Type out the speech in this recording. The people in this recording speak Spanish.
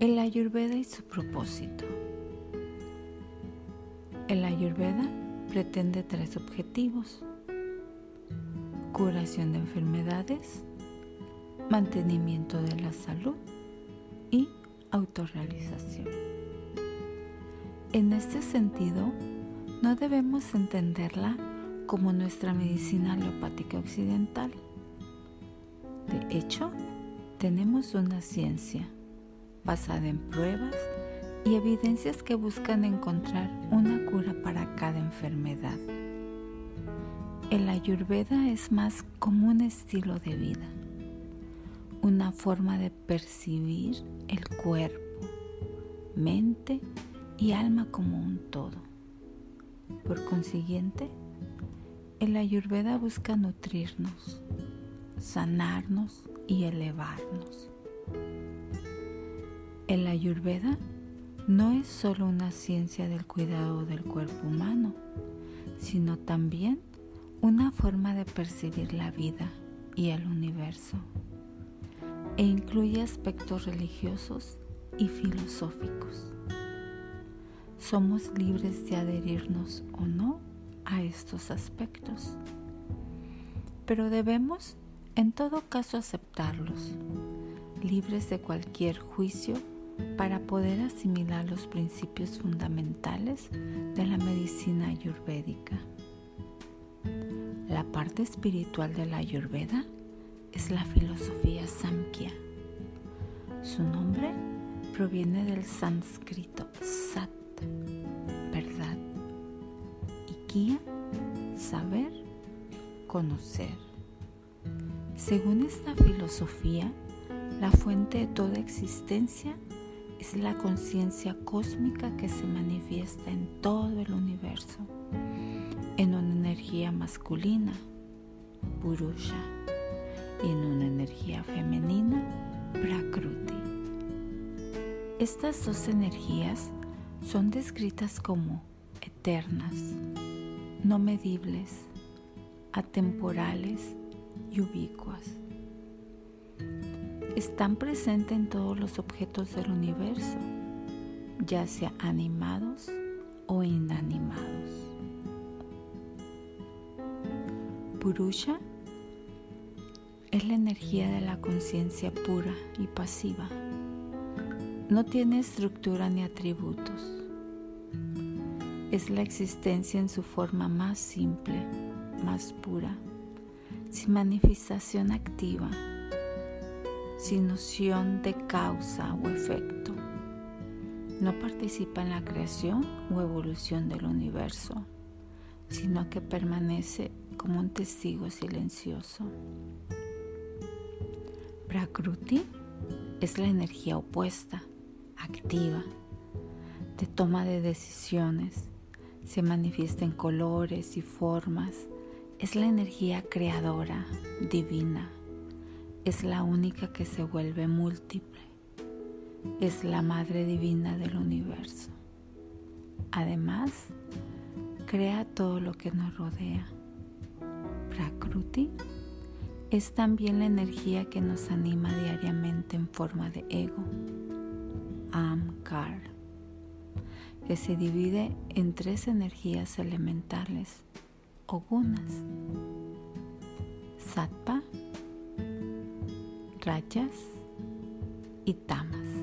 El Ayurveda y su propósito. El Ayurveda pretende tres objetivos. Curación de enfermedades, mantenimiento de la salud y autorrealización. En este sentido, no debemos entenderla como nuestra medicina aleopática occidental. De hecho, tenemos una ciencia basada en pruebas y evidencias que buscan encontrar una cura para cada enfermedad. El ayurveda es más como un estilo de vida, una forma de percibir el cuerpo, mente y alma como un todo. Por consiguiente, el ayurveda busca nutrirnos, sanarnos y elevarnos. El ayurveda no es solo una ciencia del cuidado del cuerpo humano, sino también una forma de percibir la vida y el universo, e incluye aspectos religiosos y filosóficos. Somos libres de adherirnos o no a estos aspectos, pero debemos en todo caso aceptarlos, libres de cualquier juicio para poder asimilar los principios fundamentales de la medicina ayurvédica. La parte espiritual de la ayurveda es la filosofía Samkhya. Su nombre proviene del sánscrito sat, verdad, y kya, saber, conocer. Según esta filosofía, la fuente de toda existencia es la conciencia cósmica que se manifiesta en todo el universo, en una energía masculina, Purusha, y en una energía femenina, Prakruti. Estas dos energías son descritas como eternas, no medibles, atemporales y ubicuas están presentes en todos los objetos del universo, ya sea animados o inanimados. Purusha es la energía de la conciencia pura y pasiva. No tiene estructura ni atributos. Es la existencia en su forma más simple, más pura, sin manifestación activa sin noción de causa o efecto. No participa en la creación o evolución del universo, sino que permanece como un testigo silencioso. Prakruti es la energía opuesta, activa, de toma de decisiones, se manifiesta en colores y formas, es la energía creadora, divina es la única que se vuelve múltiple. Es la Madre Divina del universo. Además, crea todo lo que nos rodea. Prakruti es también la energía que nos anima diariamente en forma de ego. Amkar, que se divide en tres energías elementales o gunas. Sattva, rayas y tamas.